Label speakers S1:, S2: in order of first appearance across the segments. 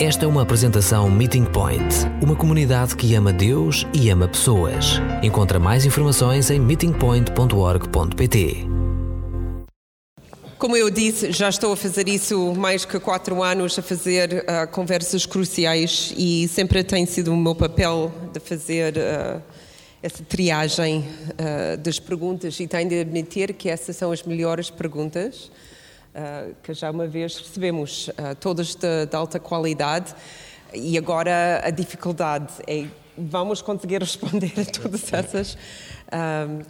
S1: Esta é uma apresentação Meeting Point, uma comunidade que ama Deus e ama pessoas. Encontra mais informações em meetingpoint.org.pt.
S2: Como eu disse, já estou a fazer isso mais que quatro anos, a fazer uh, conversas cruciais e sempre tem sido o meu papel de fazer uh, essa triagem uh, das perguntas e tenho de admitir que essas são as melhores perguntas que já uma vez recebemos, uh, todas de, de, alta qualidade e agora a dificuldade é vamos conseguir responder a todas essas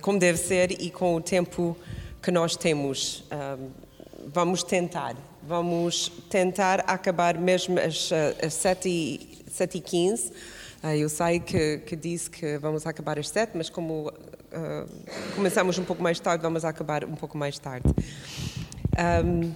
S2: como deve ser e com o tempo que nós temos. vamos tentar, vamos tentar acabar mesmo às, às 7 e, 7 e 15 ah, eu sei que, que, disse que vamos acabar às sete, mas como uh, começamos um pouco mais tarde, vamos acabar um pouco mais tarde. Um,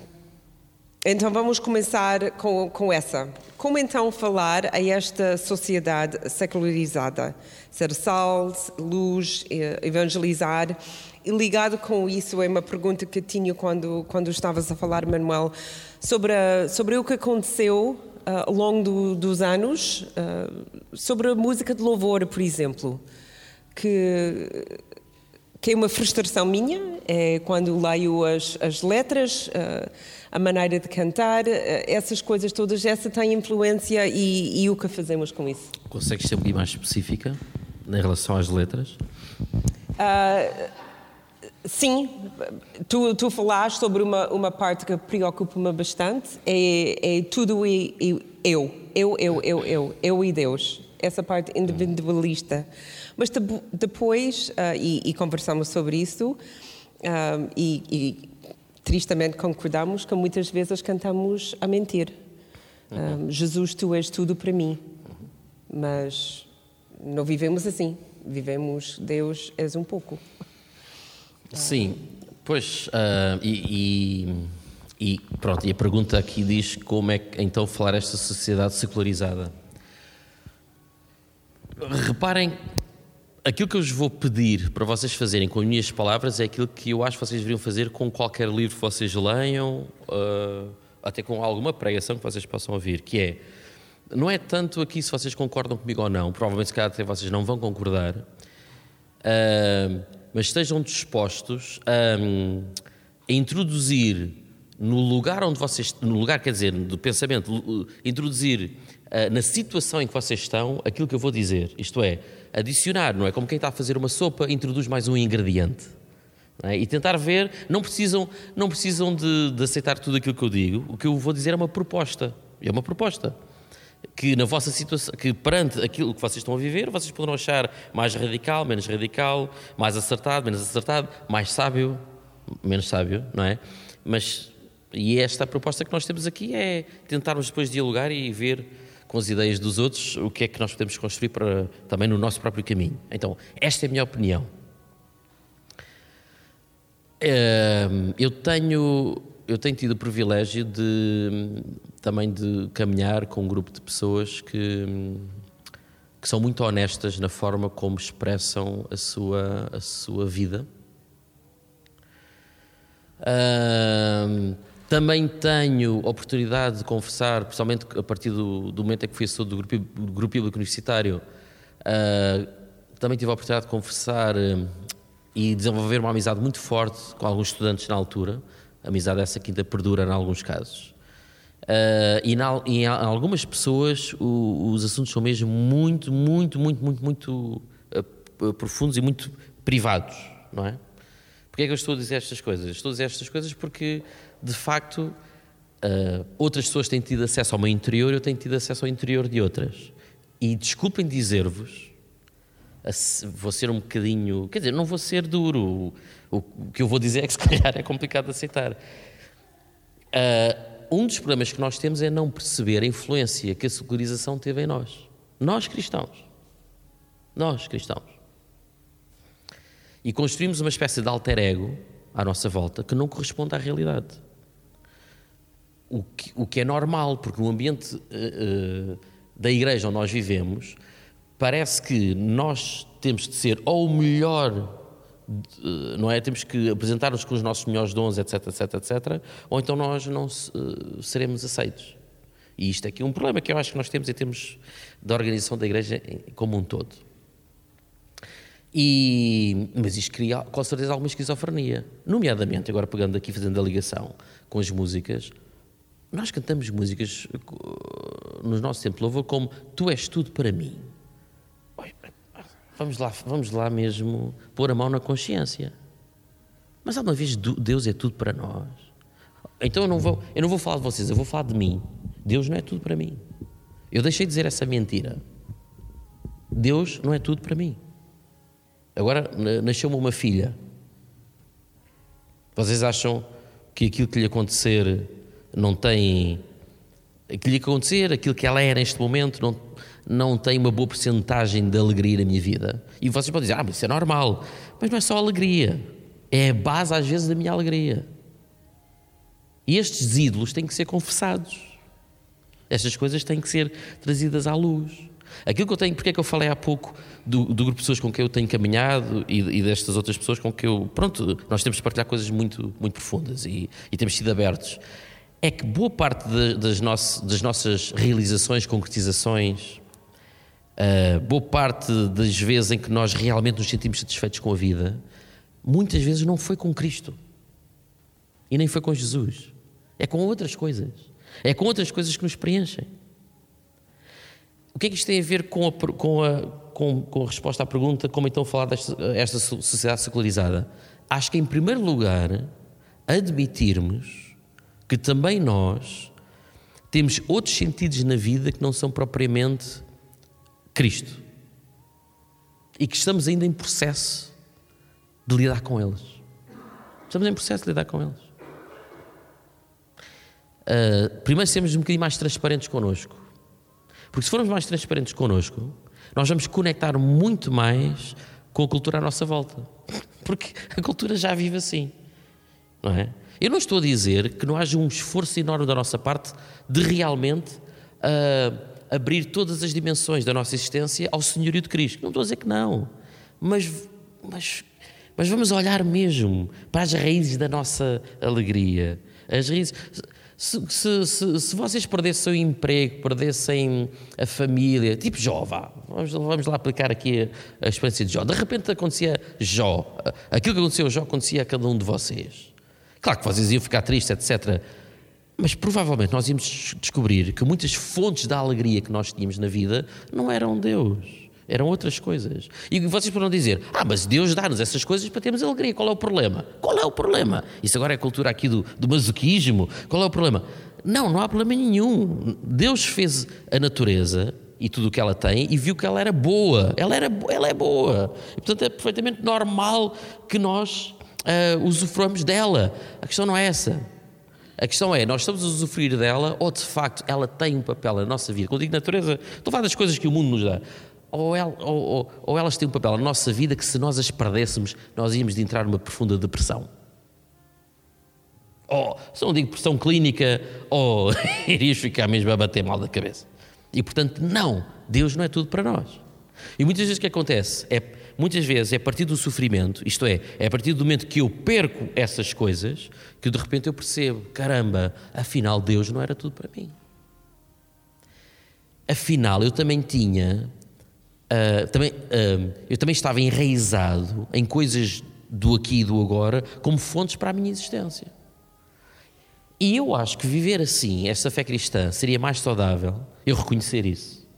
S2: então vamos começar com, com, essa. Como então falar a esta sociedade secularizada? Ser sal, luz, evangelizar. E ligado com isso é uma pergunta que tinha quando, quando estavas a falar, Manuel, sobre, a, sobre o que aconteceu uh, ao longo do, dos anos uh, sobre a música de louvor, por exemplo, que, que é uma frustração minha, é quando leio as, as letras, uh, a maneira de cantar, essas coisas todas, essa tem influência e, e o que fazemos com isso.
S3: Consegues ser um pouquinho mais específica em relação às letras?
S2: Uh, Sim, tu, tu falaste sobre uma, uma parte que preocupa-me bastante, é, é tudo e, e, eu, eu, eu, eu, eu, eu e Deus, essa parte individualista. Mas depois, uh, e, e, conversamos sobre isso, uh, e, e, tristemente concordamos que muitas vezes cantamos a mentir. Uhum. Jesus, tu és tudo para mim. Mas não vivemos assim. Vivemos, Deus és um pouco.
S3: Sim, pois, e, e, e, pronto, e a pergunta aqui diz como é que então falar esta sociedade secularizada. Reparem, aquilo que eu vos vou pedir para vocês fazerem com as minhas palavras é aquilo que eu acho que vocês deveriam fazer com qualquer livro que vocês leiam, uh, até com alguma pregação que vocês possam ouvir, que é, não é tanto aqui se vocês concordam comigo ou não, provavelmente se calhar até vocês não vão concordar, uh, mas estejam dispostos a, a, introduzir no lugar onde vocês, no lugar, quer dizer, do pensamento, introduzir na situação em que vocês estão aquilo que eu vou dizer. Isto é, adicionar, não é? Como quem está a fazer uma sopa, introduz mais um ingrediente. É? E tentar ver, não precisam, não precisam de, de aceitar tudo aquilo que eu digo, o que eu vou dizer é uma proposta. É uma proposta que na vossa situação, que perante aquilo que vocês estão a viver, vocês poderão achar mais radical, menos radical, mais acertado, menos acertado, mais sábio, menos sábio, não é? Mas e esta proposta que nós temos aqui é tentarmos depois dialogar e ver com as ideias dos outros o que é que nós podemos construir para também no nosso próprio caminho. Então, esta é a minha opinião. Eu tenho eu tenho tido o privilégio de também de caminhar com um grupo de pessoas que, que são muito honestas na forma como expressam a sua, a sua vida. Uh, também tenho oportunidade de conversar, principalmente a partir do, do momento em que fui assessor do grupo, do grupo Bíblico Universitário, uh, também tive a oportunidade de conversar uh, e desenvolver uma amizade muito forte com alguns estudantes na altura amizade essa que ainda perdura em alguns casos. Uh, e, na, em algumas pessoas o, os assuntos são mesmo muito, muito, muito, muito, muito uh, profundos e muito privados, não é? Porquê é que eu estou a dizer estas coisas? Estou a dizer estas coisas porque, de facto, uh, outras pessoas têm tido acesso ao meu interior, eu tenho tido acesso ao interior de outras. E desculpem dizer-vos, vou ser um bocadinho. Quer dizer, não vou ser duro. O, o que eu vou dizer é que, se calhar, é complicado de aceitar. Uh, um dos problemas que nós temos é não perceber a influência que a secularização teve em nós. Nós cristãos. Nós cristãos. E construímos uma espécie de alter ego à nossa volta que não corresponde à realidade. O que, o que é normal, porque no ambiente uh, uh, da igreja onde nós vivemos, parece que nós temos de ser ou o melhor, não é? Temos que apresentar-nos com os nossos melhores dons, etc, etc, etc, ou então nós não seremos aceitos. E isto é aqui um problema que eu acho que nós temos em termos da organização da igreja como um todo. E, mas isto cria com certeza alguma esquizofrenia. Nomeadamente, agora pegando aqui, fazendo a ligação com as músicas, nós cantamos músicas no nosso tempo de louvor como Tu és tudo para mim. Vamos lá, vamos lá mesmo pôr a mão na consciência. Mas alguma vez Deus é tudo para nós? Então eu não vou, eu não vou falar de vocês, eu vou falar de mim. Deus não é tudo para mim. Eu deixei de dizer essa mentira. Deus não é tudo para mim. Agora nasceu-me uma filha. Vocês acham que aquilo que lhe acontecer não tem. que lhe acontecer, aquilo que ela é neste momento, não, não tem uma boa porcentagem de alegria na minha vida? E vocês podem dizer, ah, mas isso é normal. Mas não é só alegria. É a base, às vezes, da minha alegria. E estes ídolos têm que ser confessados. Estas coisas têm que ser trazidas à luz. Aquilo que eu tenho, porque é que eu falei há pouco do, do grupo de pessoas com quem eu tenho caminhado e, e, destas outras pessoas com que eu. Pronto, nós temos de partilhar coisas muito, muito profundas e, e temos sido abertos. É que boa parte de, das, nossas, das nossas realizações, concretizações, uh, boa parte das vezes em que nós realmente nos sentimos satisfeitos com a vida, muitas vezes não foi com Cristo e nem foi com Jesus, é com outras coisas. É com outras coisas que nos preenchem. O que é que isto tem a ver com a, com a, com, com a resposta à pergunta como então falar desta esta sociedade secularizada? Acho que, em primeiro lugar, admitirmos que também nós temos outros sentidos na vida que não são propriamente Cristo e que estamos ainda em processo de lidar com eles. Estamos em processo de lidar com eles. Uh, primeiro, sermos um bocadinho mais transparentes connosco. Porque se formos mais transparentes connosco, nós vamos conectar muito mais com a cultura à nossa volta. Porque a cultura já vive assim. Não é? Eu não estou a dizer que não haja um esforço enorme da nossa parte de realmente uh, abrir todas as dimensões da nossa existência ao senhorio de Cristo. Não estou a dizer que não. Mas, mas, mas vamos olhar mesmo para as raízes da nossa alegria. As raízes. Se, se, se, se, vocês perdessem o emprego, perdessem a família, tipo Jó, vá, vamos, vamos lá aplicar aqui a, a experiência de Jó. De repente acontecia Jó, aquilo que aconteceu a Jó acontecia a cada um de vocês. Claro que vocês iam ficar tristes, etc. Mas provavelmente nós íamos descobrir que muitas fontes da alegria que nós tínhamos na vida não eram Deus. Eram outras coisas. E vocês poderão dizer: Ah, mas Deus dá-nos essas coisas para termos alegria. Qual é o problema? Qual é o problema? Isso agora é a cultura aqui do, do masoquismo. Qual é o problema? Não, não há problema nenhum. Deus fez a natureza e tudo o que ela tem e viu que ela era boa. Ela, era, ela é boa. E, portanto, é perfeitamente normal que nós uh, usufruamos dela. A questão não é essa. A questão é, nós estamos a usufruir dela ou de facto ela tem um papel na nossa vida? Quando digo natureza, estou a falar das coisas que o mundo nos dá ou, el, ou, ou, ou, elas têm um papel na nossa vida que se nós as perdêssemos, nós íamos de entrar numa profunda depressão. Ou, se não digo depressão clínica, ou irias ficar mesmo a bater mal da cabeça. E portanto, não, Deus não é tudo para nós. E muitas vezes o que acontece é, muitas vezes é a partir do sofrimento, isto é, é a partir do momento que eu perco essas coisas, que de repente eu percebo, caramba, afinal Deus não era tudo para mim. Afinal, eu também tinha uh, também, uh, eu também estava enraizado em coisas do aqui e do agora como fontes para a minha existência. E eu acho que viver assim, esta fé cristã, seria mais saudável eu reconhecer isso.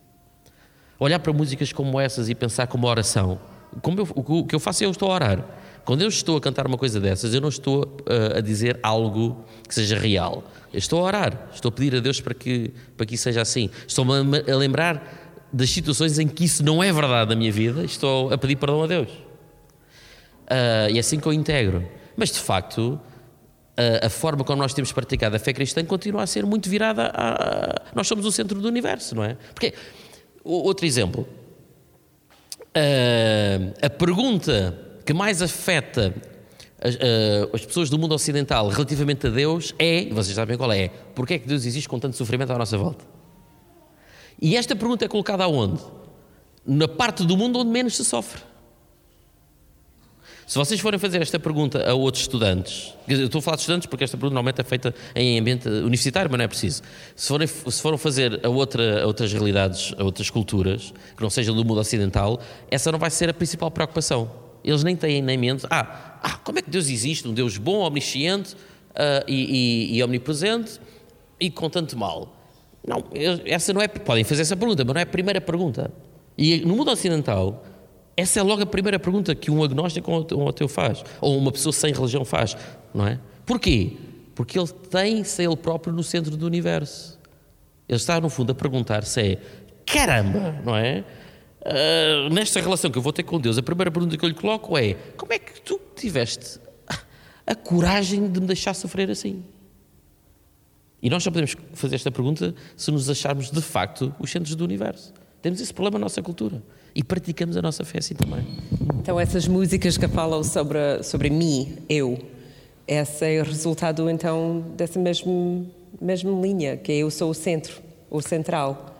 S3: Olhar para músicas como essas e pensar como oração. Como eu, o que eu faço é eu estou a orar. Quando eu estou a cantar uma coisa dessas, eu não estou uh, a dizer algo que seja real. Eu estou a orar, estou a pedir a Deus para que, para que isso seja assim. Estou-me a lembrar das situações em que isso não é verdade na minha vida, estou a pedir perdão a Deus. Uh, e é assim que eu integro. Mas de facto, a, a, forma como nós temos praticado a fé cristã continua a ser muito virada a. Nós somos o centro do universo, não é? Porque, outro exemplo, uh, a pergunta que mais afeta as, uh, as, pessoas do mundo ocidental relativamente a Deus é, vocês sabem qual é, porque é que Deus existe com tanto sofrimento à nossa volta? E esta pergunta é colocada aonde? Na parte do mundo onde menos se sofre. Se vocês forem fazer esta pergunta a outros estudantes, eu estou a falar de estudantes porque esta pergunta normalmente é feita em ambiente universitário, mas não é preciso. Se forem, se forem fazer a, outra, a outras realidades, a outras culturas, que não sejam do mundo ocidental, essa não vai ser a principal preocupação. Eles nem têm nem mente, ah, ah como é que Deus existe? Um Deus bom, omnisciente uh, e, e, e omnipresente e com tanto mal. Não, essa não é. Podem fazer essa pergunta, mas não é a primeira pergunta. E no mundo ocidental, essa é logo a primeira pergunta que um agnóstico ou um ateu faz, ou uma pessoa sem religião faz, não é? Porquê? Porque ele tem-se ele próprio no centro do universo. Ele está, no fundo, a perguntar-se é, caramba, não é? Uh, nesta relação que eu vou ter com Deus, a primeira pergunta que eu lhe coloco é, como é que tu tiveste a coragem de me deixar sofrer assim? E nós só podemos fazer esta pergunta se nos acharmos, de facto, os centros do universo. Temos esse problema na nossa cultura e praticamos a nossa fé assim também.
S2: Então, essas músicas que falam sobre, sobre mim, eu, esse é o resultado então dessa mesma, mesma linha, que é eu sou o centro, o central.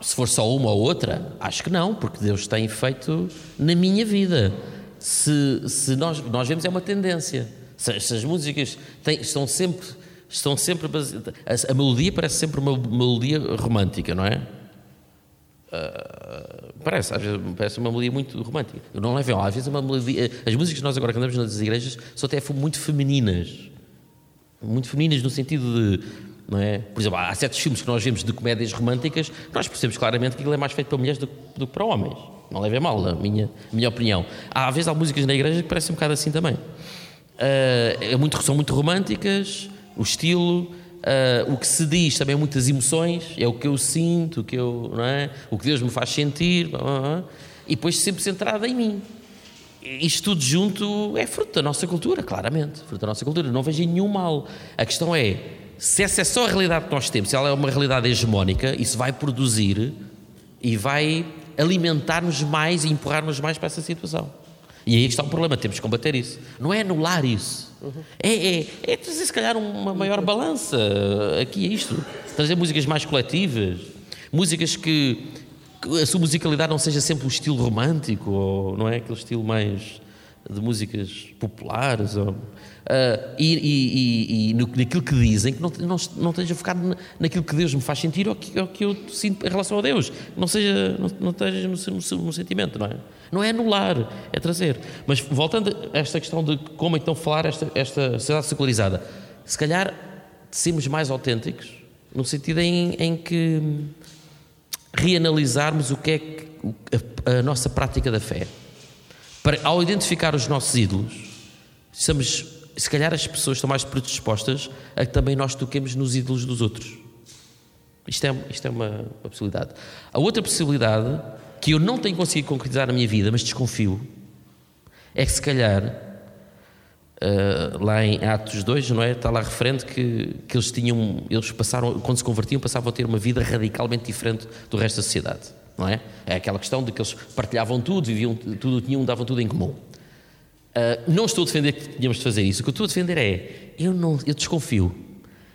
S3: Se for só uma ou outra, acho que não, porque Deus tem feito na minha vida. Se, se nós, nós vemos é uma tendência. Se, se as músicas têm, estão sempre, estão sempre a, a melodia parece sempre uma melodia romântica, não é? Uh, parece, às vezes parece uma melodia muito romântica. Eu não levo, às vezes é uma melodia. As músicas que nós agora cantamos nas igrejas são até muito femininas. Muito femininas no sentido de. Não é? Por exemplo, há certos filmes que nós vemos de comédias românticas, nós percebemos claramente que aquilo é mais feito para mulheres do, do que para homens. Não leve a mal, na minha, minha opinião. Há, às vezes há músicas na igreja que parecem um bocado assim também. Uh, é muito, são muito românticas, o estilo. Uh, o que se diz também muitas emoções, é o que eu sinto, o que, eu, não é? o que Deus me faz sentir, e depois sempre centrada em mim. Isto tudo junto é fruto da nossa cultura, claramente, fruto da nossa cultura. Não vejo nenhum mal. A questão é, se essa é só a realidade que nós temos, se ela é uma realidade hegemónica, isso vai produzir e vai alimentar-nos mais e empurrar-nos mais para essa situação. E aí está o problema, temos que combater isso. Não é anular isso. É, é, é trazer, se calhar, uma maior balança aqui a isto. Trazer músicas mais coletivas, músicas que, que a sua musicalidade não seja sempre o estilo romântico, ou não é aquele estilo mais de músicas populares. Ou, Uh, e, e, e, naquilo que dizem, que não, não, não esteja focado naquilo que Deus me faz sentir ou que, ou que eu sinto em relação a Deus. Não, seja, não, não esteja no, no, no, sentimento, não é? Não é anular, é trazer. Mas voltando a esta questão de como então falar esta, esta sociedade secularizada, se calhar sermos mais autênticos, no sentido em, em que reanalisarmos o que é que, a, a nossa prática da fé. Para, ao identificar os nossos ídolos, estamos se calhar as pessoas estão mais predispostas a que também nós toquemos nos ídolos dos outros. Isto é, isto é uma, uma possibilidade. A outra possibilidade, que eu não tenho conseguido concretizar na minha vida, mas desconfio, é que se calhar, uh, lá em Atos 2, não é? Está lá referente que, que eles tinham, eles passaram, quando se convertiam, passavam a ter uma vida radicalmente diferente do resto da sociedade. Não é? é aquela questão de que eles partilhavam tudo, viviam tudo, tinham, davam tudo em comum. Uh, não estou a defender que tínhamos de fazer isso. O que eu estou a defender é, eu, não, eu desconfio,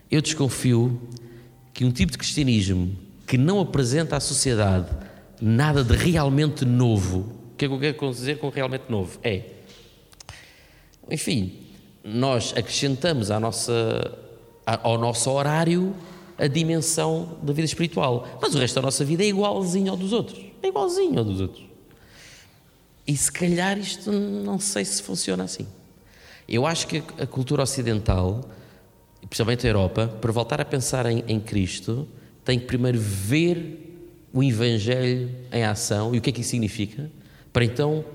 S3: eu desconfio que um tipo de cristianismo que não apresenta à sociedade nada de realmente novo, o que é que eu quero dizer com realmente novo? É, enfim, nós acrescentamos à nossa, ao nosso horário a dimensão da vida espiritual, mas o resto da nossa vida é igualzinho ao dos outros. É igualzinho ao dos outros. E se calhar isto não sei se funciona assim. Eu acho que a cultura ocidental, principalmente a Europa, para voltar a pensar em, em Cristo, tem que primeiro ver o Evangelho em ação e o que é que isso significa, para então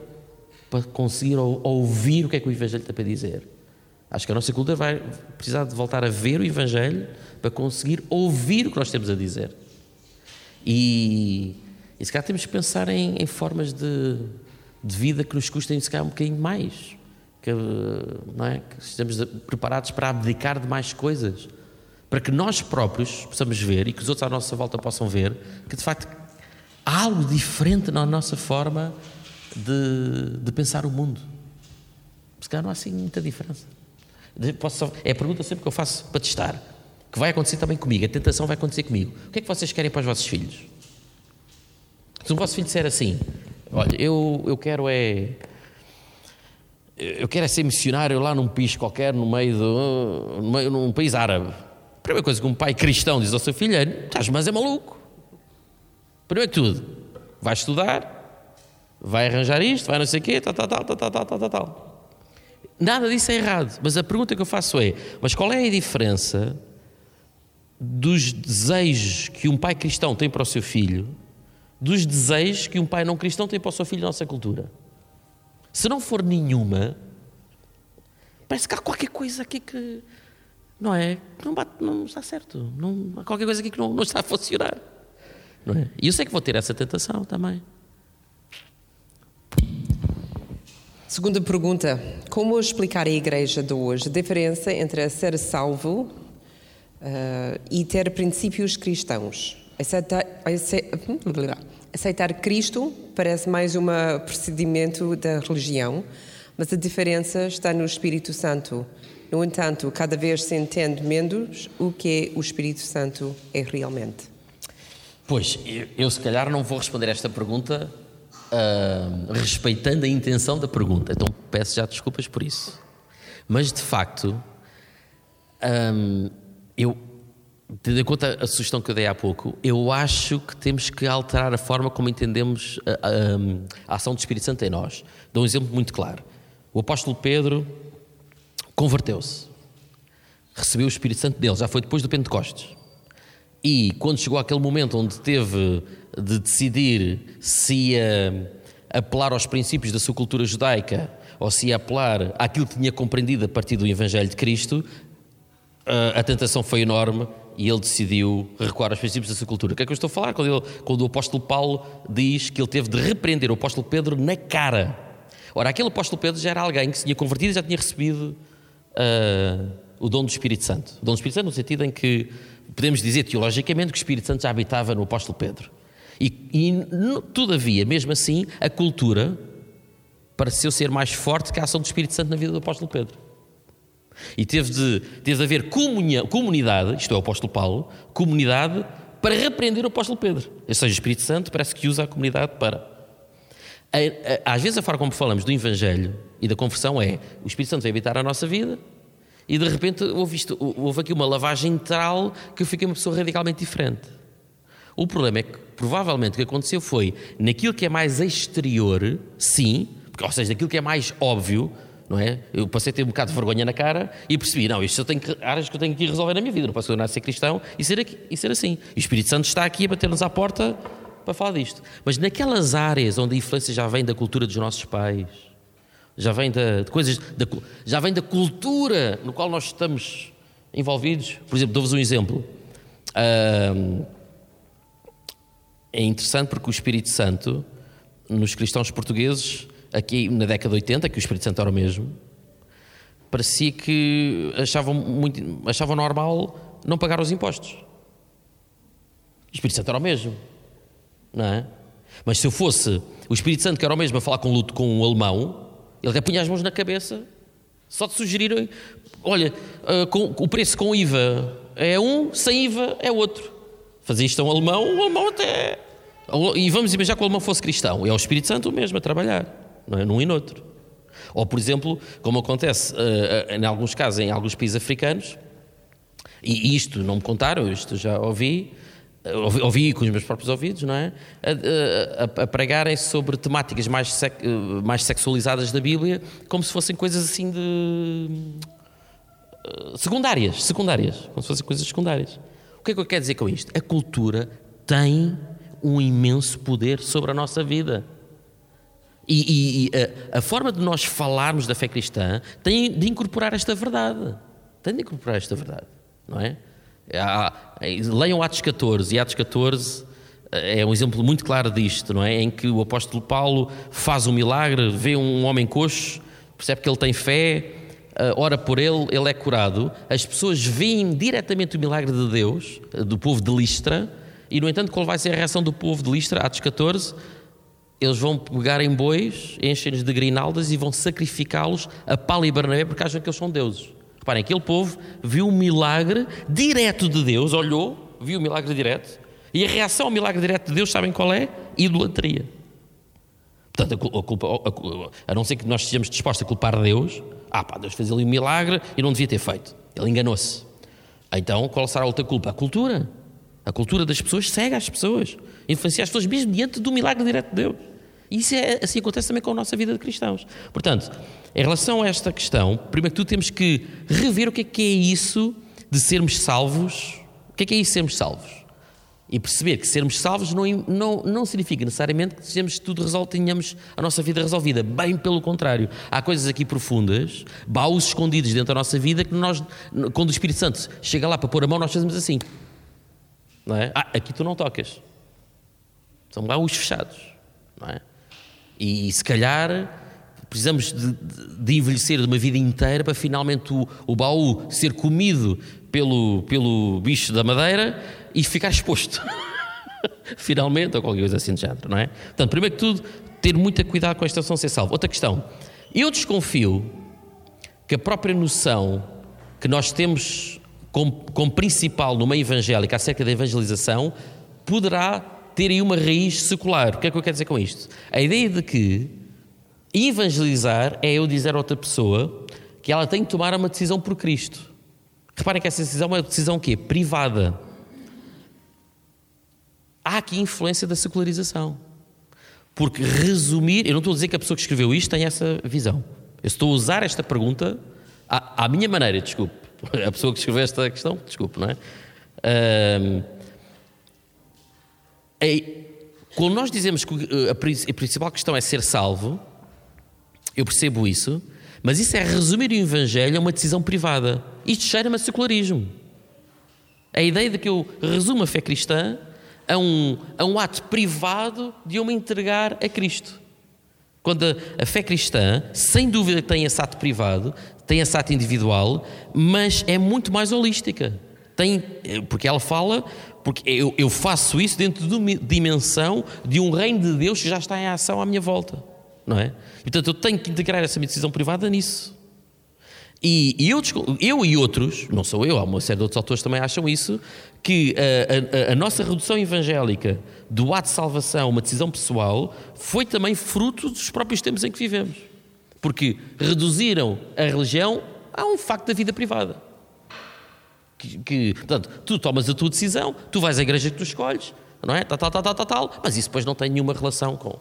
S3: para conseguir ouvir o que é que o Evangelho tem para dizer. Acho que a nossa cultura vai precisar de voltar a ver o Evangelho para conseguir ouvir o que nós temos a dizer. E, e se calhar temos que pensar em, em formas de de vida que nos custem, se calhar, um bocadinho mais. Que, não é? que estejamos preparados para abdicar de mais coisas. Para que nós próprios possamos ver e que os outros à nossa volta possam ver que, de facto, há algo diferente na nossa forma de, de pensar o mundo. Se calhar não há assim muita diferença. É a pergunta sempre que eu faço para testar. Que vai acontecer também comigo, a tentação vai acontecer comigo. O que é que vocês querem para os vossos filhos? Se o vosso filho disser assim, Olha, eu, eu quero é. eu quero é ser missionário lá num país qualquer, no meio, do, no meio num país árabe. Primeira coisa que um pai cristão diz ao seu filho é: estás, mas é maluco. Primeiro que tudo, vai estudar, vai arranjar isto, vai não sei o quê, tal, tal, tal, tal, tal, tal, tal, tal. Nada disso é errado, mas a pergunta que eu faço é: mas qual é a diferença dos desejos que um pai cristão tem para o seu filho dos desejos que um pai não cristão tem para o seu filho na nossa cultura? Se não for nenhuma, parece que há qualquer coisa aqui que não é, não, bate, não está certo, não, há qualquer coisa aqui que não, não está a funcionar. Não é? E eu sei que vou ter essa tentação também.
S2: Segunda pergunta: Como explicar à igreja de hoje a diferença entre ser salvo uh, e ter princípios cristãos? Aceitar, aceitar Cristo parece mais um procedimento da religião, mas a diferença está no Espírito Santo. No entanto, cada vez se entende menos o que o Espírito Santo é realmente.
S3: Pois, eu, eu se calhar não vou responder esta pergunta uh, respeitando a intenção da pergunta, então peço já desculpas por isso. Mas de facto, um, eu Tendo em conta a sugestão que eu dei há pouco, eu acho que temos que alterar a forma como entendemos a, a, a ação do Espírito Santo em nós. Dou um exemplo muito claro. O apóstolo Pedro converteu-se, recebeu o Espírito Santo dele, já foi depois do Pentecostes. E quando chegou aquele momento onde teve de decidir se ia apelar aos princípios da sua cultura judaica ou se ia apelar àquilo que tinha compreendido a partir do Evangelho de Cristo, a tentação foi enorme e ele decidiu recuar aos princípios da sua cultura. O que é que eu estou a falar? Quando, ele, quando o apóstolo Paulo diz que ele teve de repreender o apóstolo Pedro na cara. Ora, aquele apóstolo Pedro já era alguém que se tinha convertido e já tinha recebido uh, o dom do Espírito Santo. O dom do Espírito Santo no sentido em que podemos dizer teologicamente que o Espírito Santo já habitava no apóstolo Pedro. E, e todavia, mesmo assim, a cultura pareceu ser mais forte que a ação do Espírito Santo na vida do apóstolo Pedro. E teve de, teve de haver comunidade, isto é o apóstolo Paulo, comunidade para repreender o apóstolo Pedro. Ou seja, o Espírito Santo parece que usa a comunidade para. Às vezes a forma como falamos do Evangelho e da conversão é o Espírito Santo vai habitar a nossa vida e de repente houve, isto, houve aqui uma lavagem tal que eu fiquei uma pessoa radicalmente diferente. O problema é que provavelmente o que aconteceu foi naquilo que é mais exterior, sim, ou seja, naquilo que é mais óbvio, não é? Eu passei a ter um bocado de vergonha na cara e percebi, não, isto eu tenho que, áreas que eu tenho que resolver na minha vida, não posso tornar a ser cristão e ser, aqui, e ser assim. E o Espírito Santo está aqui a bater-nos à porta para falar disto. Mas naquelas áreas onde a influência já vem da cultura dos nossos pais, já vem da, de coisas, da, já vem da cultura no qual nós estamos envolvidos. Por exemplo, dou-vos um exemplo. é interessante porque o Espírito Santo, nos cristãos portugueses, aqui na década de 80, que o Espírito Santo era o mesmo, parecia que achavam, muito, achavam normal não pagar os impostos. O Espírito Santo era o mesmo, não é? Mas se eu fosse o Espírito Santo que era o mesmo a falar com, luto, com um alemão, ele até punha as mãos na cabeça, só de sugerirem, olha, uh, com, o preço com IVA é um, sem IVA é outro. Fazia isto a um alemão, o alemão até... E vamos imaginar que o alemão fosse cristão, é o Espírito Santo o mesmo a trabalhar não é? num e noutro. Ou, por exemplo, como acontece uh, em alguns casos em alguns países africanos, e isto não me contaram, isto já ouvi, eh, ouvi, ouvi com os meus próprios ouvidos, não é? A, a, a pregarem sobre temáticas mais, sec, mais sexualizadas da Bíblia, como se fossem coisas assim de. secundárias, secundárias, como se fossem coisas secundárias. O que é que eu quero dizer com isto? A cultura tem um imenso poder sobre a nossa vida. E, e, e a, a, forma de nós falarmos da fé cristã tem de incorporar esta verdade. Tem de incorporar esta verdade, não é? Há, leiam Atos 14, e Atos 14 eh, é um exemplo muito claro disto, não é? Em que o apóstolo Paulo faz um milagre, vê um homem coxo, percebe que ele tem fé, eh, ora por ele, ele é curado. As pessoas veem diretamente o milagre de Deus, eh, do povo de Listra, e no entanto, qual vai ser a reação do povo de Listra? Atos 14 eles vão pegar em bois, enchem-nos de grinaldas e vão sacrificá-los a Paulo e Barnabé porque acham que eles são deuses. Reparem, aquele povo viu um milagre direto de Deus, olhou, viu o milagre direto, e a reação ao milagre direto de Deus, sabem qual é? Idolatria. Portanto, a, culpa, a, a, não ser que nós estejamos dispostos a culpar Deus, ah pá, Deus fez ali um milagre e não devia ter feito. Ele enganou-se. Então, qual será a outra culpa? A cultura. A cultura das pessoas cega as pessoas, influencia as pessoas mesmo diante do milagre direto de Deus. Isso é, assim acontece também com a nossa vida de cristãos. Portanto, em relação a esta questão, primeiro que tudo temos que rever o que é que é isso de sermos salvos. O que é que é isso de sermos salvos? E perceber que sermos salvos não, não, não significa necessariamente que sejamos tudo resolvido, tenhamos a nossa vida resolvida. Bem pelo contrário. Há coisas aqui profundas, baús escondidos dentro da nossa vida que nós, quando o Espírito Santo chega lá para pôr a mão, nós fazemos assim. Não é? Ah, aqui tu não tocas. São baús fechados. Não é? E se calhar precisamos de, de, envelhecer de uma vida inteira para finalmente o, o baú ser comido pelo, pelo bicho da madeira e ficar exposto. Finalmente, ou qualquer coisa assim de género, não é? Portanto, primeiro que tudo, ter muito cuidado com esta ação ser salvo. Outra questão. Eu desconfio que a própria noção que nós temos como, como principal no meio evangélico acerca da evangelização poderá ter aí uma raiz secular. O que é que eu quero dizer com isto? A ideia de que evangelizar é eu dizer a outra pessoa que ela tem que tomar uma decisão por Cristo. Reparem que essa decisão é uma decisão o quê? Privada. Há aqui influência da secularização. Porque resumir, eu não estou a dizer que a pessoa que escreveu isto tem essa visão. Eu estou a usar esta pergunta à, à minha maneira, desculpe. A pessoa que escreveu esta questão, desculpe, não é? Um, é quando nós dizemos que a principal questão é ser salvo, eu percebo isso, mas isso é resumir o Evangelho a uma decisão privada. Isto cheira-me a secularismo. A ideia de que eu resumo a fé cristã a um, a um ato privado de eu me entregar a Cristo. Quando a, a fé cristã, sem dúvida, tem esse ato privado, tem esse ato individual, mas é muito mais holística. Tem, porque ela fala, porque eu, eu faço isso dentro de uma dimensão de um reino de Deus que já está em ação à minha volta não é? Portanto, eu tenho que integrar essa minha decisão privada nisso. E, e eu, eu, e outros, não sou eu, há uma série de outros autores também acham isso, que a, a, a, nossa redução evangélica do ato de salvação, uma decisão pessoal, foi também fruto dos próprios tempos em que vivemos. Porque reduziram a religião a um facto da vida privada. Que, que, portanto, tu tomas a tua decisão, tu vais à igreja que tu escolhes, não é? Tal, tal, tal, tal, tal, tal mas isso depois não tem nenhuma relação com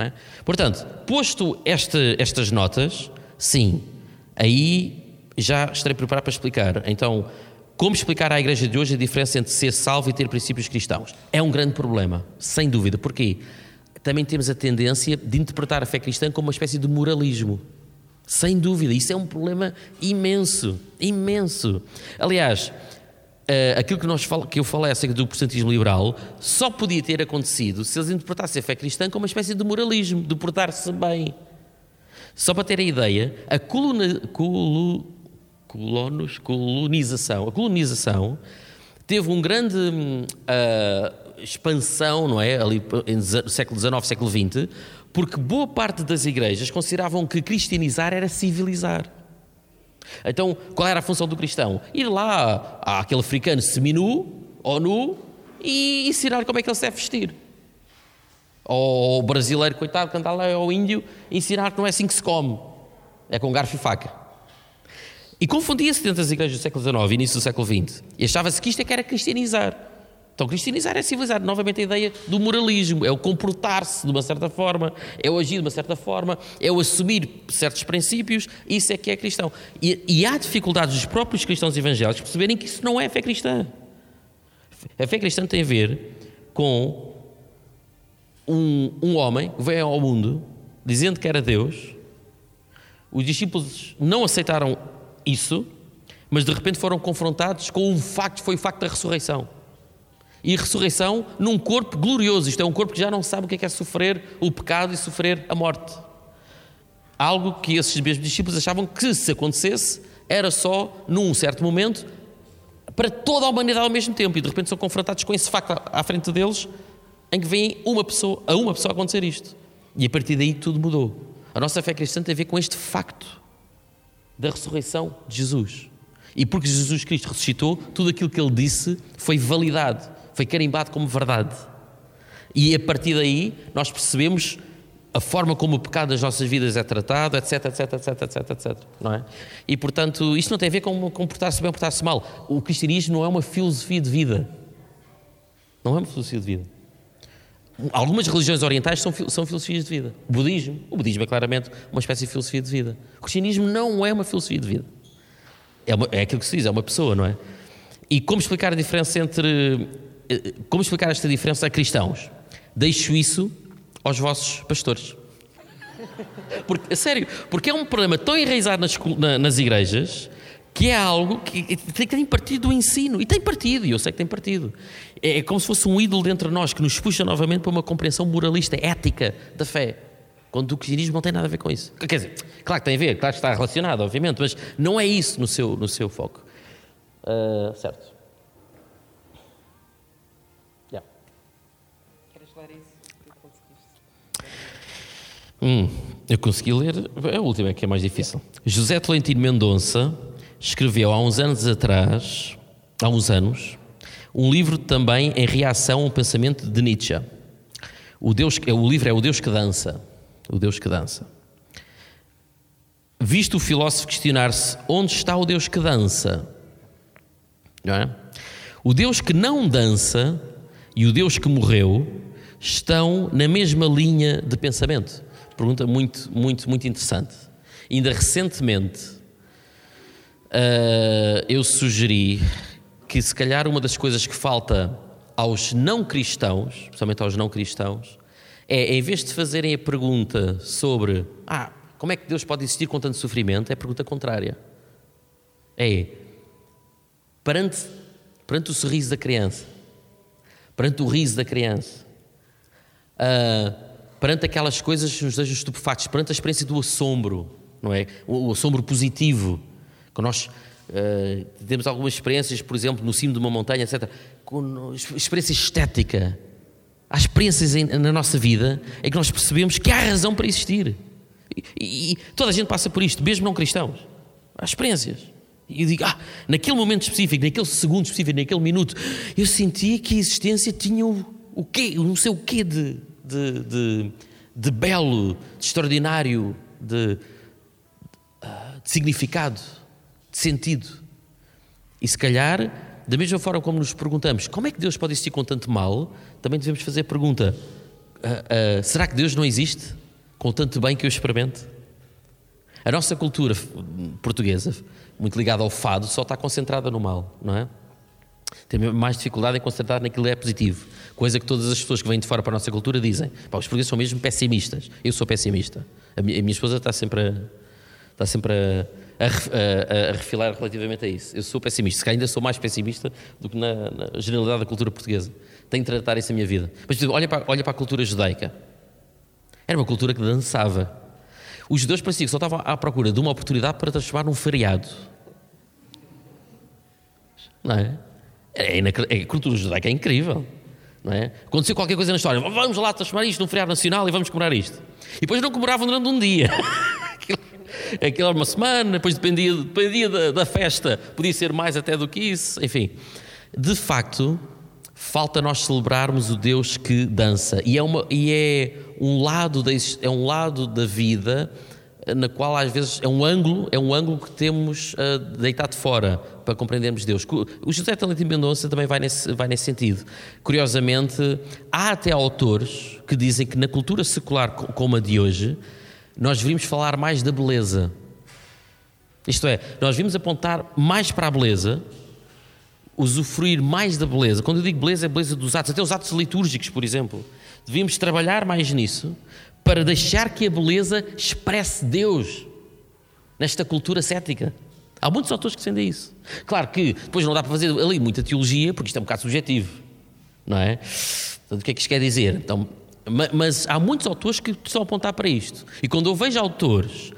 S3: é? Portanto, posto este, estas notas, sim, aí já estarei preparado para explicar. Então, como explicar à igreja de hoje a diferença entre ser salvo e ter princípios cristãos? É um grande problema, sem dúvida. Porquê? Também temos a tendência de interpretar a fé cristã como uma espécie de moralismo. Sem dúvida, isso é um problema imenso, imenso. Aliás, Uh, aquilo que, nós que eu falei acerca do protestantismo liberal só podia ter acontecido se eles interpretassem a fé cristã como uma espécie de moralismo, de portar-se bem. Só para ter a ideia, a coluna, colo, colonos, colonização, a colonização teve um grande uh, expansão, não é? Ali no século XIX, século XX, porque boa parte das igrejas consideravam que cristianizar era civilizar. Então, qual era a função do cristão? Ir lá àquele africano seminu ou nu e ensinar como é que ele se deve vestir. Ou o brasileiro, coitado, que anda lá ao índio, ensinar que não é assim que se come, é com garfo e faca. E confundia-se dentro das igrejas do século XIX e início do século XX. E achava-se que isto é que era cristianizar. Então, cristianizar é civilizar. Novamente, a ideia do moralismo é o comportar-se de uma certa forma, é o agir de uma certa forma, é o assumir certos princípios. Isso é que é cristão. E, e há dificuldades dos próprios cristãos evangélicos perceberem que isso não é fé cristã. A fé cristã tem a ver com um, um homem que veio ao mundo dizendo que era Deus. Os discípulos não aceitaram isso, mas de repente foram confrontados com um facto, foi o facto da ressurreição e ressurreição num corpo glorioso. Isto é um corpo que já não sabe o que é, que é sofrer o pecado e sofrer a morte. Algo que esses mesmos discípulos achavam que, se acontecesse, era só num certo momento para toda a humanidade ao mesmo tempo. E de repente são confrontados com esse facto à frente deles, em que vem uma pessoa, a uma pessoa acontecer isto. E a partir daí tudo mudou. A nossa fé cristã tem a ver com este facto da ressurreição de Jesus. E porque Jesus Cristo ressuscitou, tudo aquilo que ele disse foi validado foi carimbado como verdade. E a partir daí nós percebemos a forma como o pecado das nossas vidas é tratado, etc, etc, etc, etc, etc. Não é? E, portanto, isto não tem a ver com comportar-se bem ou comportar-se mal. O cristianismo não é uma filosofia de vida. Não é uma filosofia de vida. Algumas religiões orientais são, são filosofias de vida. O budismo, o budismo é claramente uma espécie de filosofia de vida. O cristianismo não é uma filosofia de vida. É, uma, é aquilo que se diz, é uma pessoa, não é? E como explicar a diferença entre. Eh, como explicar esta diferença a cristãos? Deixo isso aos vossos pastores. Porque, sério, porque é um problema tão enraizado nas, nas igrejas que é algo que tem partido do ensino. E tem partido, e eu sei que tem partido. É, é como se fosse um ídolo dentro de nós que nos puxa novamente para uma compreensão moralista, ética da fé. Quando o cristianismo não tem nada a ver com isso. Quer dizer, claro que tem a ver, claro que está relacionado, obviamente, mas não é isso no seu, no seu foco. Uh, certo. Hum, eu consegui ler, é a última é que é mais difícil. José Tolentino Mendonça escreveu há uns anos atrás, há uns anos, um livro também em reação ao pensamento de Nietzsche. O, Deus, o livro é O Deus que Dança. O Deus que Dança. Visto o filósofo questionar-se onde está o Deus que dança, não é? o Deus que não dança e o Deus que morreu estão na mesma linha de pensamento. Pergunta muito, muito, muito interessante. Ainda recentemente uh, eu sugeri que se calhar uma das coisas que falta aos não cristãos, especialmente aos não cristãos, é em vez de fazerem a pergunta sobre ah, como é que Deus pode existir com tanto sofrimento, é a pergunta contrária. É perante, perante o sorriso da criança, perante o riso da criança, uh, perante aquelas coisas que nos deixam estupefatos, perante a experiência do assombro, não é? O, assombro positivo, que nós Uh, temos algumas experiências, por exemplo, no cimo de uma montanha, etc. Com experiência estética. Há experiências em, na nossa vida em que nós percebemos que há razão para existir. E, e, e toda a gente passa por isto, mesmo não cristãos. Há experiências. E eu digo, ah, naquele momento específico, naquele segundo específico, naquele minuto, eu sentia que a existência tinha o, o quê, não sei o quê de, de, de, de belo, de extraordinário, de, de significado de sentido. E se calhar, da mesma forma como nos perguntamos como é que Deus pode existir com tanto mal, também devemos fazer a pergunta: uh, uh, será que Deus não existe com tanto bem que eu experimento? A nossa cultura portuguesa, muito ligada ao fado, só está concentrada no mal, não é? Tem mais dificuldade em concentrar naquilo que é positivo. Coisa que todas as pessoas que vêm de fora para a nossa cultura dizem. Pá, os portugueses são mesmo pessimistas. Eu sou pessimista. A minha, a minha esposa está sempre a, está sempre a, a, a, refilar relativamente a isso. Eu sou pessimista, se calhar ainda sou mais pessimista do que na, na generalidade da cultura portuguesa. Tenho de tratar isso a minha vida. Mas olha para, olha para a cultura judaica. Era uma cultura que dançava. Os judeus pareciam que só estavam à procura de uma oportunidade para transformar num feriado. Não é? É, é, a cultura judaica é incrível. Não é? Aconteceu qualquer coisa na história, vamos lá transformar isto num feriado nacional e vamos comemorar isto. E depois não comemoravam durante um dia. aquilo era uma semana, depois dependia, dependia da, da festa, podia ser mais até do que isso, enfim. De facto, falta nós celebrarmos o Deus que dança. E é, uma, e é, um, lado da, é um lado da vida na qual às vezes é um ângulo, é um ângulo que temos uh, deitado fora para compreendermos Deus. O José Talentino Mendonça também vai nesse, vai nesse sentido. Curiosamente, há até autores que dizem que na cultura secular como a de hoje, nós deveríamos falar mais da beleza. Isto é, nós vimos apontar mais para a beleza, usufruir mais da beleza. Quando eu digo beleza, é beleza dos atos, até os atos litúrgicos, por exemplo. Devíamos trabalhar mais nisso para deixar que a beleza expresse Deus nesta cultura cética. Há muitos autores que defendem isso. Claro que depois não dá para fazer ali muita teologia, porque isto é um bocado subjetivo, não é? Portanto, o que é que isto quer dizer? Então, mas há muitos autores que estão a apontar para isto. E quando eu vejo autores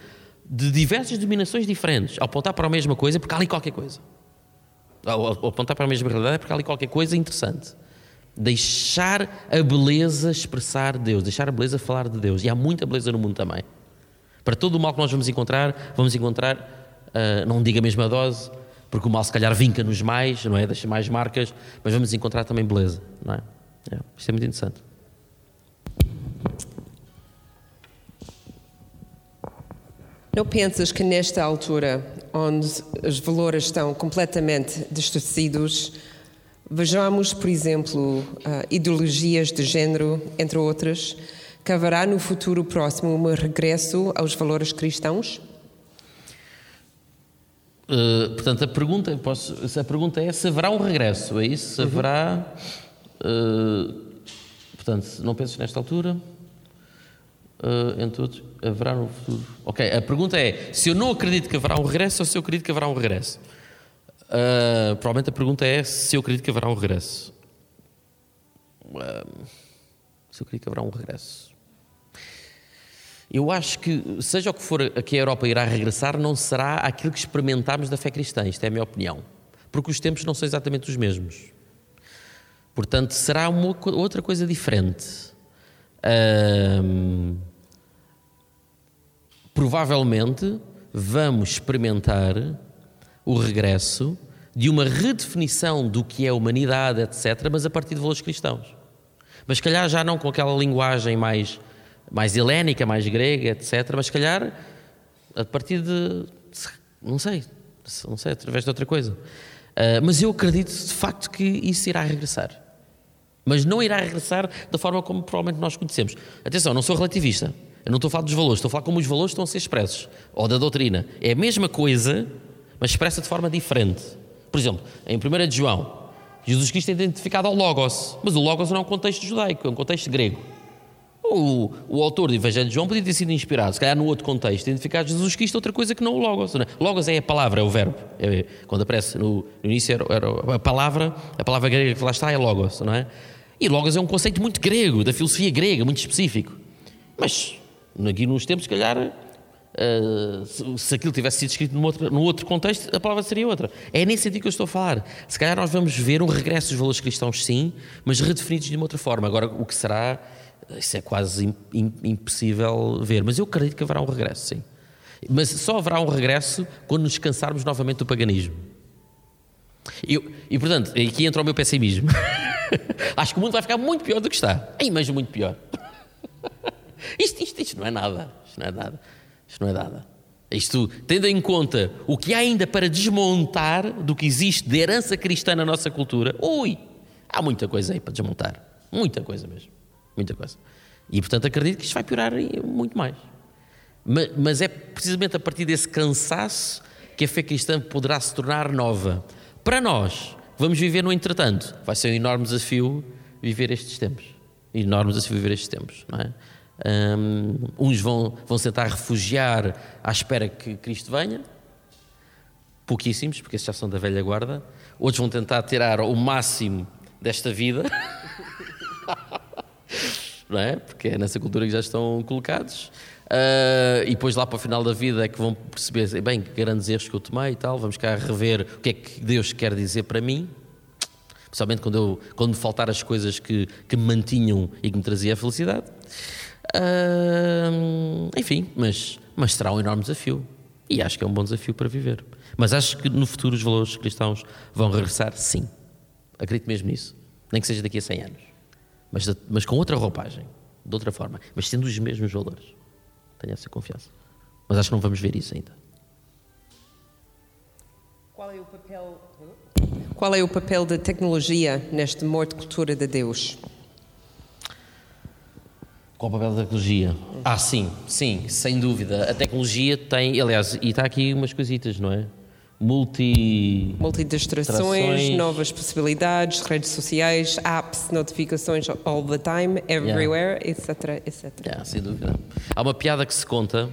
S3: de diversas denominações diferentes a apontar para a mesma coisa, porque há ali qualquer coisa. Ao apontar para a mesma realidade, é porque há ali qualquer coisa interessante. Deixar a beleza expressar Deus, deixar a beleza falar de Deus. E há muita beleza no mundo também. Para todo o mal que nós vamos encontrar, vamos encontrar, uh, não diga a mesma dose, porque o mal se calhar vinca-nos mais, não é? Deixa mais marcas, mas vamos encontrar também beleza, não é? é isto é muito interessante.
S2: Não pensas que nesta altura, onde os valores estão completamente distorcidos, vejamos, por exemplo, uh, ideologias de género, entre outras, que haverá no futuro próximo um regresso aos valores cristãos?
S3: Uh, portanto, a pergunta, posso, a pergunta é se haverá um regresso, é isso? Se uhum. haverá. Uh, portanto, não penses nesta altura? Uh, entre outros, haverá no futuro. Ok, a pergunta é se eu não acredito que haverá um regresso ou se eu acredito que haverá um regresso. Uh, provavelmente a pergunta é se eu acredito que haverá um regresso. Uh, se eu acredito que haverá um regresso. Eu acho que, seja o que for a que a Europa irá regressar, não será aquilo que experimentámos da fé cristã. Isto é a minha opinião. Porque os tempos não são exatamente os mesmos. Portanto, será uma outra coisa diferente. Uh, provavelmente vamos experimentar o regresso de uma redefinição do que é humanidade, etc., mas a partir de valores cristãos. Mas, calhar, já não com aquela linguagem mais, mais helénica, mais grega, etc., mas, calhar, a partir de. Não sei, não sei, através de outra coisa. Uh, mas eu acredito, de facto, que isso irá regressar. Mas não irá regressar da forma como provavelmente nós conhecemos. Atenção, não sou relativista. Eu não estou a falar dos valores, estou a falar como os valores estão a ser expressos. Ou da doutrina. É a mesma coisa, mas expressa de forma diferente. Por exemplo, em 1 de João, Jesus Cristo é identificado ao Logos. Mas o Logos não é um contexto judaico, é um contexto grego. O, o autor do Evangelho de João podia ter sido inspirado, se calhar, no outro contexto, identificar Jesus Cristo outra coisa que não o Logos. Não é? Logos é a palavra, é o verbo. É, quando aparece no, no início, era, era, a palavra, a palavra grega que lá está é Logos, não é? E Logos é um conceito muito grego, da filosofia grega, muito específico. Mas aqui nos tempos, se calhar, uh, se aquilo tivesse sido escrito num outro, num outro contexto, a palavra seria outra. É nesse sentido que eu estou a falar. Se calhar nós vamos ver um regresso dos valores cristãos, sim, mas redefinidos de uma outra forma. Agora, o que será, isso é quase impossível ver. Mas eu acredito que haverá um regresso, sim. Mas só haverá um regresso quando nos cansarmos novamente do paganismo. Eu, e portanto, aqui entra o meu pessimismo. Acho que o mundo vai ficar muito pior do que está. Aí, mas muito pior. isto, isto, isto não é nada. Isto não é nada. Isto não é nada. Isto, tendo em conta o que há ainda para desmontar do que existe de herança cristã na nossa cultura, ui, há muita coisa aí para desmontar. Muita coisa mesmo. Muita coisa. E portanto acredito que isto vai piorar muito mais. Mas, mas é precisamente a partir desse cansaço que a fé cristã poderá se tornar nova. Para nós, vamos viver no entretanto, vai ser um enorme desafio viver estes tempos. Enorme desafio viver estes tempos, não é? Um, uns vão, vão tentar refugiar à espera que Cristo venha, pouquíssimos, porque esses já são da velha guarda. Outros vão tentar tirar o máximo desta vida, não é? Porque é nessa cultura que já estão colocados. Uh, e depois lá para o final da vida é que vão perceber, bem, que grandes erros que eu tomei e tal, vamos cá rever o que é que Deus quer dizer para mim, especialmente quando, eu, quando me faltar as coisas que, que me mantinham e que me trazia a felicidade. Enfim, mas, mas será um enorme desafio e acho que é um bom desafio para viver. Mas acho que no futuro os valores cristãos vão regressar, sim. Acredito mesmo nisso. Nem que seja daqui a 100 anos. Mas, mas com outra roupagem, de outra forma, mas tendo os mesmos valores. Tenho essa confiança. Mas acho que não vamos ver isso ainda.
S2: Qual é o papel, Qual é o papel da tecnologia neste morte cultura de Deus?
S3: Qual o papel da tecnologia? Ah, sim, sim, sem dúvida. A tecnologia tem, aliás, e está aqui umas coisitas, não é? multi...
S2: Multidistrações, novas possibilidades, redes sociais, apps, notificações all the time, everywhere, yeah. etc, etc.
S3: Yeah, sem dúvida. Há uma piada que se conta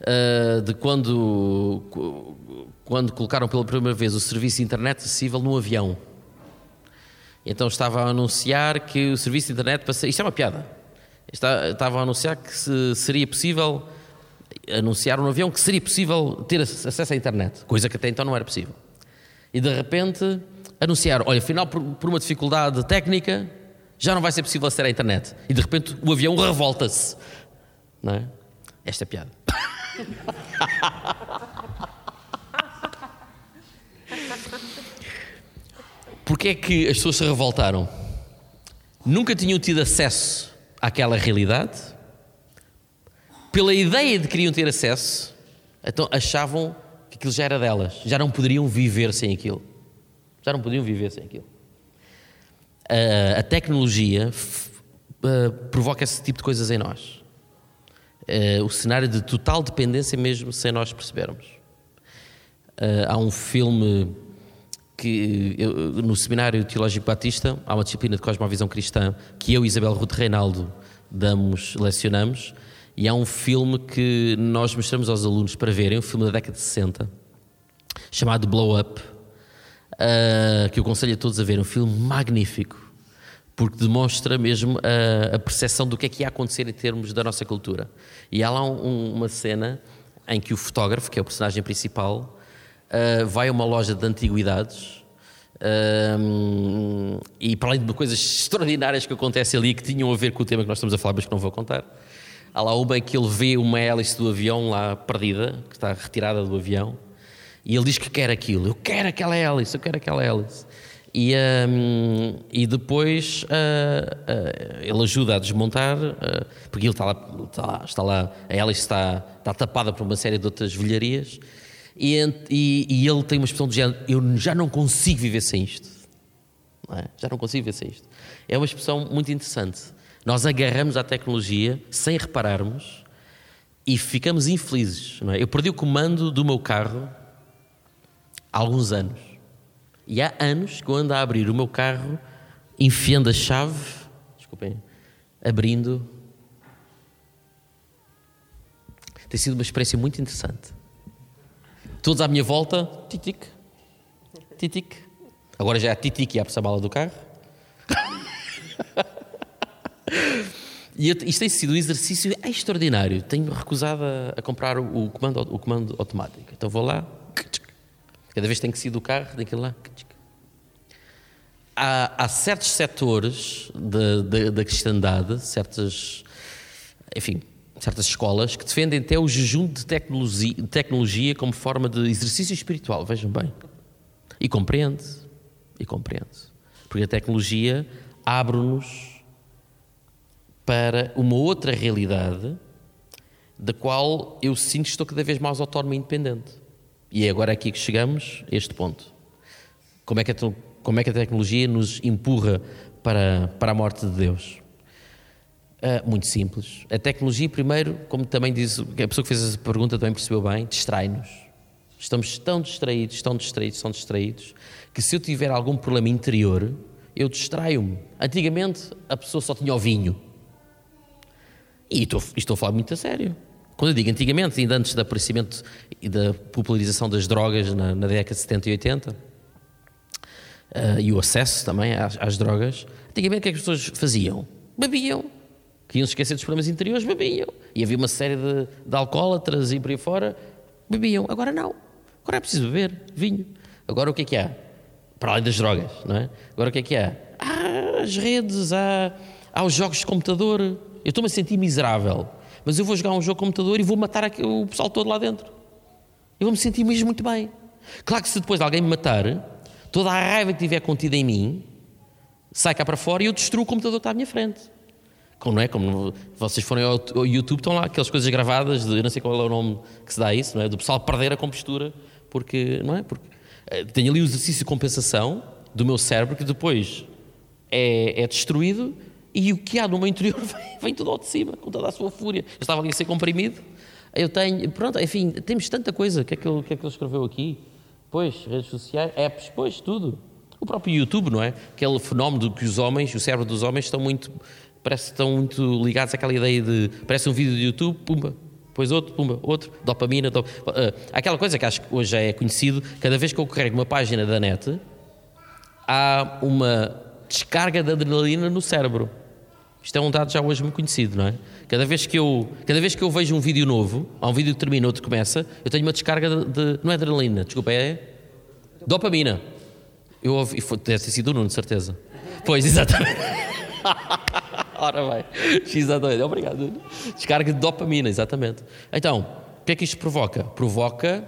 S3: uh, de quando, quando colocaram pela primeira vez o serviço de internet acessível no avião. Então estava a anunciar que o serviço de internet... Isto é uma piada. Estava a anunciar que seria possível anunciaram no avião que seria possível ter acesso à internet, coisa que até então não era possível. E de repente anunciaram: olha, afinal, por, por uma dificuldade técnica, já não vai ser possível aceder à internet. E de repente o avião revolta-se. Não é? Esta é piada. Porquê é que as pessoas se revoltaram? Nunca tinham tido acesso àquela realidade pela ideia de que queriam ter acesso, Então achavam que aquilo já era delas, já não poderiam viver sem aquilo. Já não podiam viver sem aquilo. A, a tecnologia uh, provoca esse tipo de coisas em nós. Uh, o cenário de total dependência, mesmo sem nós percebermos. Há um filme que eu, no Seminário Teológico Batista há uma disciplina de cosmovisão cristã que eu e Isabel Ruth Reinaldo damos, lecionamos, e há um filme que nós mostramos aos alunos para verem, um filme da década de 60, chamado Blow Up, uh, que eu aconselho a todos a ver, um filme magnífico, porque demonstra mesmo a, a percepção do que é que ia acontecer em termos da nossa cultura. E há lá um, uma cena em que o fotógrafo, que é o personagem principal, uh, vai a uma loja de antiguidades um, e para além de coisas extraordinárias que acontecem ali que tinham a ver com o tema que nós estamos a falar, mas que não vou contar, há lá uma que ele vê uma hélice do avião lá perdida, que está retirada do avião, e ele diz que quer aquilo. Eu quero aquela hélice, eu quero aquela hélice. E, um, e depois uh, uh, ele ajuda a desmontar, uh, porque ele está lá, está lá, está lá, a hélice está, está tapada por uma série de outras velharias. E, e, e, ele tem uma expressão de género: Eu já não consigo viver sem isto. Não é? Já não consigo viver sem isto. É uma expressão muito interessante. Nós agarramos à tecnologia sem repararmos e ficamos infelizes. É? Eu perdi o comando do meu carro há alguns anos. E há anos que eu ando a abrir o meu carro, enfiando a chave, desculpem, abrindo. Tem sido uma experiência muito interessante. Todos à minha volta, titic, titic. Agora já é titic e abre-se a mala do carro. e isto tem sido um exercício extraordinário. Tenho recusado a, a comprar o, o, comando, o comando automático. Então vou lá, cada vez tenho que sair do carro, ir lá. Há, há certos setores da cristandade, certas, enfim, certas escolas que defendem até o jejum de tecnologia, tecnologia como forma de exercício espiritual, vejam bem. E compreende, e compreende. Porque a tecnologia abre-nos para uma outra realidade da qual eu sinto que estou cada vez mais autónomo e independente. E é agora aqui que chegamos a este ponto. Como é que a, como é que a tecnologia nos empurra para, para a morte de Deus? Uh, muito simples. A tecnologia, primeiro, como também diz, a pessoa que fez essa pergunta também percebeu bem, distrai-nos. Estamos tão distraídos, tão distraídos, tão distraídos, que se eu tiver algum problema interior, eu distraio-me. Antigamente, a pessoa só tinha o vinho. E estou, estou a falar muito a sério. Quando eu digo antigamente, ainda antes do aparecimento e da popularização das drogas na, na década de 70 e 80, uh, e o acesso também às, às drogas, antigamente o que é que as pessoas faziam? Bebiam que iam se esquecer dos problemas interiores, bebiam. E havia uma série de, de alcoólatras e por aí fora, bebiam. Agora não. Agora é preciso beber vinho. Agora o que é que há? Para além das drogas, não é? Agora o que é que há? Há as redes, há, há os jogos de computador. Eu estou-me a sentir miserável, mas eu vou jogar um jogo de computador e vou matar o pessoal todo lá dentro. Eu vou me sentir mesmo muito bem. Claro que se depois alguém me matar, toda a raiva que tiver contida em mim sai cá para fora e eu destruo o computador que está à minha frente. Como, não é? Como vocês forem ao, YouTube, estão lá aquelas coisas gravadas, de, não sei qual é o nome que se dá a isso, não é? do pessoal perder a compostura, porque, não é? Porque uh, tenho ali o exercício de compensação do meu cérebro que depois é, é destruído e o que há no meu interior vem, vem tudo ao de cima, com toda a sua fúria. Eu estava ali a ser comprimido, eu tenho, pronto, enfim, temos tanta coisa. O que é que ele, que é que ele escreveu aqui? Pois, redes sociais, apps, pois, tudo. O próprio YouTube, não é? Aquele fenómeno que os homens, o cérebro dos homens estão muito parece que estão muito ligados àquela ideia de parece um vídeo de YouTube, pumba, depois outro, pumba, outro, dopamina, dop... Uh, aquela coisa que acho que hoje é conhecido, cada vez que eu carrego uma página da net, há uma descarga de adrenalina no cérebro. Isto é um dado já hoje muito conhecido, não é? Cada vez que eu, cada vez que eu vejo um vídeo novo, há um vídeo que termina, outro começa, eu tenho uma descarga de, de não é adrenalina, desculpa, é dopamina. Eu ouvi, deve ter sido o Nuno, de certeza. Pois, exatamente. Ora vai. X2. Obrigado. Descarga de dopamina, exatamente. Então, o que é que isto provoca? Provoca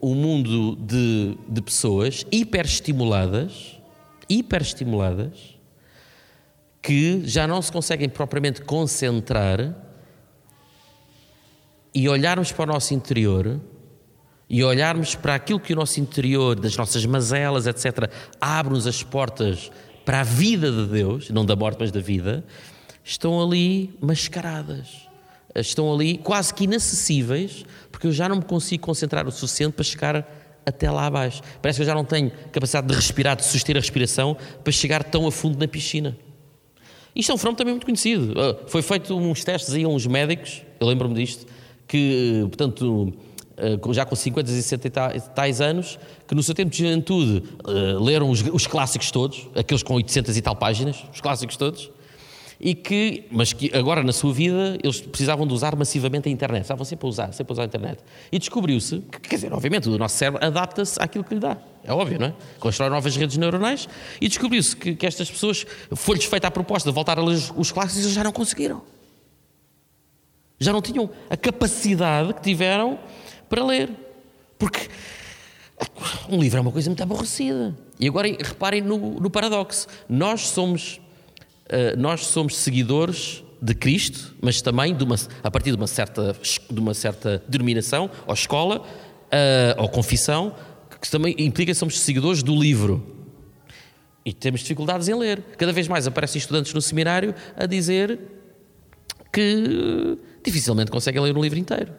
S3: um mundo de, de pessoas hiperestimuladas, hiperestimuladas, que já não se conseguem propriamente concentrar e olharmos para o nosso interior e olharmos para aquilo que o nosso interior, das nossas mazelas, etc., abre-nos as portas para a vida de Deus, não da morte, mas da vida, estão ali mascaradas. Estão ali quase que inacessíveis, porque eu já não me consigo concentrar o suficiente para chegar até lá abaixo. Parece que eu já não tenho capacidade de respirar, de suster a respiração, para chegar tão a fundo na piscina. Isto é um fenómeno também muito conhecido. Ah, foi feito uns testes aí a uns médicos, eu lembro-me disto, que, portanto, ah, já com 50 e 60 e tais anos, que no seu tempo de juventude ah, leram os, os clássicos todos, aqueles com 800 e tal páginas, os clássicos todos, e que, mas que agora na sua vida eles precisavam de usar massivamente a internet, estavam sempre a usar, sempre a usar a internet. E descobriu-se, que, quer dizer, obviamente o nosso cérebro adapta-se àquilo que lhe dá, é óbvio, não é? Constrói novas redes neuronais e descobriu-se que, que, estas pessoas, foi-lhes feita a proposta de voltar a ler os, os clássicos e já não conseguiram. Já não tinham a capacidade que tiveram para ler. Porque um livro é uma coisa muito aborrecida. E agora reparem no, no paradoxo. Nós somos nós somos seguidores de Cristo, mas também uma, a partir de uma certa, de uma certa denominação, ou escola, uh, ou confissão, que também implica que somos seguidores do livro. E temos dificuldades em ler. Cada vez mais aparecem estudantes no seminário a dizer que dificilmente conseguem ler um livro inteiro.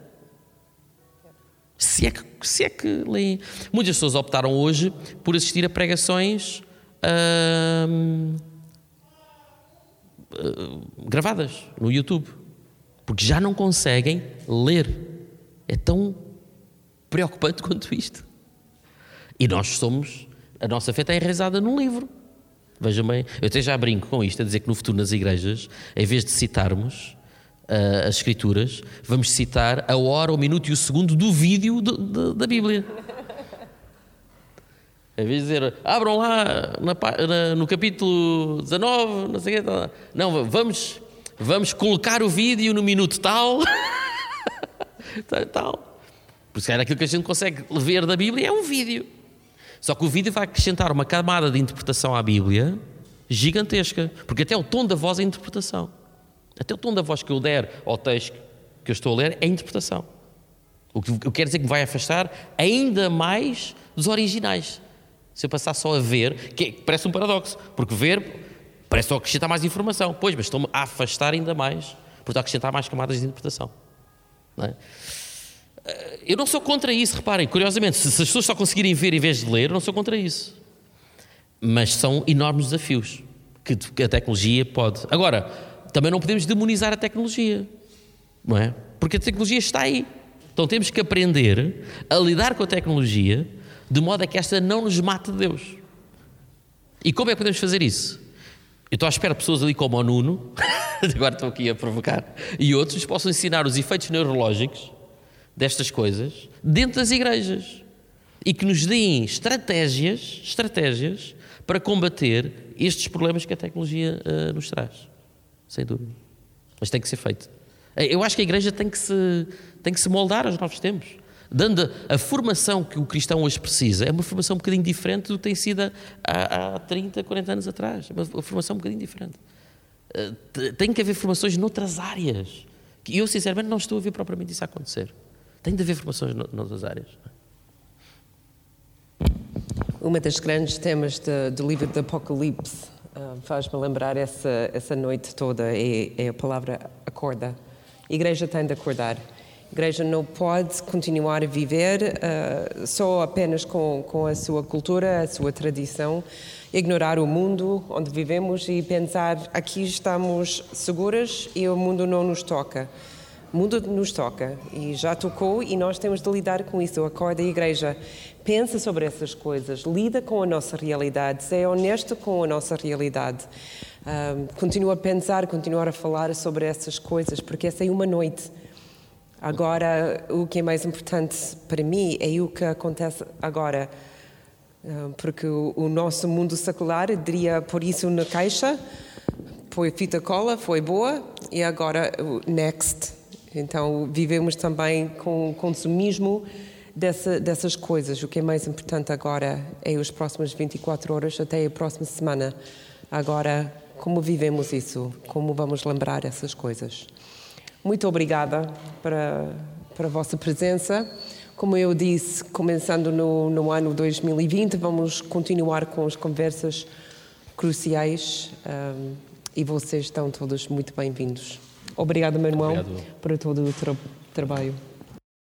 S3: Se é que, se é que leem. Muitas pessoas optaram hoje por assistir a pregações. Uh, eh, gravadas no YouTube, porque já não conseguem ler. É tão preocupante quanto isto. E nós somos, a nossa fé está enraizada num livro. Vejam bem, eu até já brinco com isto, a dizer que no futuro nas igrejas, em vez de citarmos uh, as Escrituras, vamos citar a hora, o minuto e o segundo do vídeo do, do, da Bíblia. Em vez de dizer, abram lá na, na, no capítulo 19, não sei o quê. Não, vamos, vamos colocar o vídeo no minuto tal. tal. Por isso aquilo que a gente consegue ver da Bíblia é um vídeo. Só que o vídeo vai acrescentar uma camada de interpretação à Bíblia gigantesca. Porque até o tom da voz é interpretação. Até o tom da voz que eu der ao texto que eu estou a ler é interpretação. O que eu quero dizer que me vai afastar ainda mais dos originais. Se eu passar só a ver, que parece um paradoxo, porque ver parece só acrescentar mais informação. Pois, mas estou-me a afastar ainda mais, porque a acrescentar mais camadas de interpretação. Não é? Eh, eu não sou contra isso, reparem, curiosamente, se as pessoas só conseguirem ver em vez de ler, eu não sou contra isso. Mas são enormes desafios que a tecnologia pode. Agora, também não podemos demonizar a tecnologia, não é? Porque a tecnologia está aí. Então temos que aprender a lidar com a tecnologia de modo a que esta não nos mate de Deus. E como é que podemos fazer isso? Eu estou à espera de pessoas ali como o Nuno, agora estou aqui a provocar, e outros possam ensinar os efeitos neurológicos destas coisas dentro das igrejas e que nos deem estratégias, estratégias para combater estes problemas que a tecnologia uh, nos traz. Sem dúvida. Mas tem que ser feito. Eu acho que a igreja tem que se, tem que se moldar aos novos tempos dando a, formação que o cristão hoje precisa, é uma formação um bocadinho diferente do que tem sido há, há 30, 40 anos atrás. É uma formação um bocadinho diferente. Uh, tem que haver formações noutras áreas. E eu, sinceramente, não estou a ver propriamente isso acontecer. Tem de haver formações noutras áreas.
S2: Uma das grandes temas do livro do Apocalipse uh, faz-me lembrar essa, essa noite toda é, é a palavra acorda. A igreja tem de acordar. A igreja não pode continuar a viver uh, só apenas com, com a sua cultura, a sua tradição, ignorar o mundo onde vivemos e pensar aqui estamos seguras e o mundo não nos toca. O mundo nos toca e já tocou e nós temos de lidar com isso. Acorda a igreja, pensa sobre essas coisas, lida com a nossa realidade, seja honesto com a nossa realidade. Um, ah, continua a pensar, continuar a falar sobre essas coisas, porque essa é uma noite Agora, o que é mais importante para mim é o que acontece agora. Ah, porque o nosso mundo secular diria por isso na caixa, foi fita cola, foi boa, e agora next. Então, vivemos também com o consumismo dessa, dessas coisas. O que é mais importante agora é os próximos 24 horas até a próxima semana. Agora, como vivemos isso? Como vamos lembrar essas coisas? Muito obrigada para, para a vossa presença. como eu disse, começando no, no ano 2020, vamos continuar com as conversas cruciais um, e vocês estão todos muito bem-vindos. Obrigada, meu irmão,
S3: Obrigado.
S2: por todo o tra trabalho.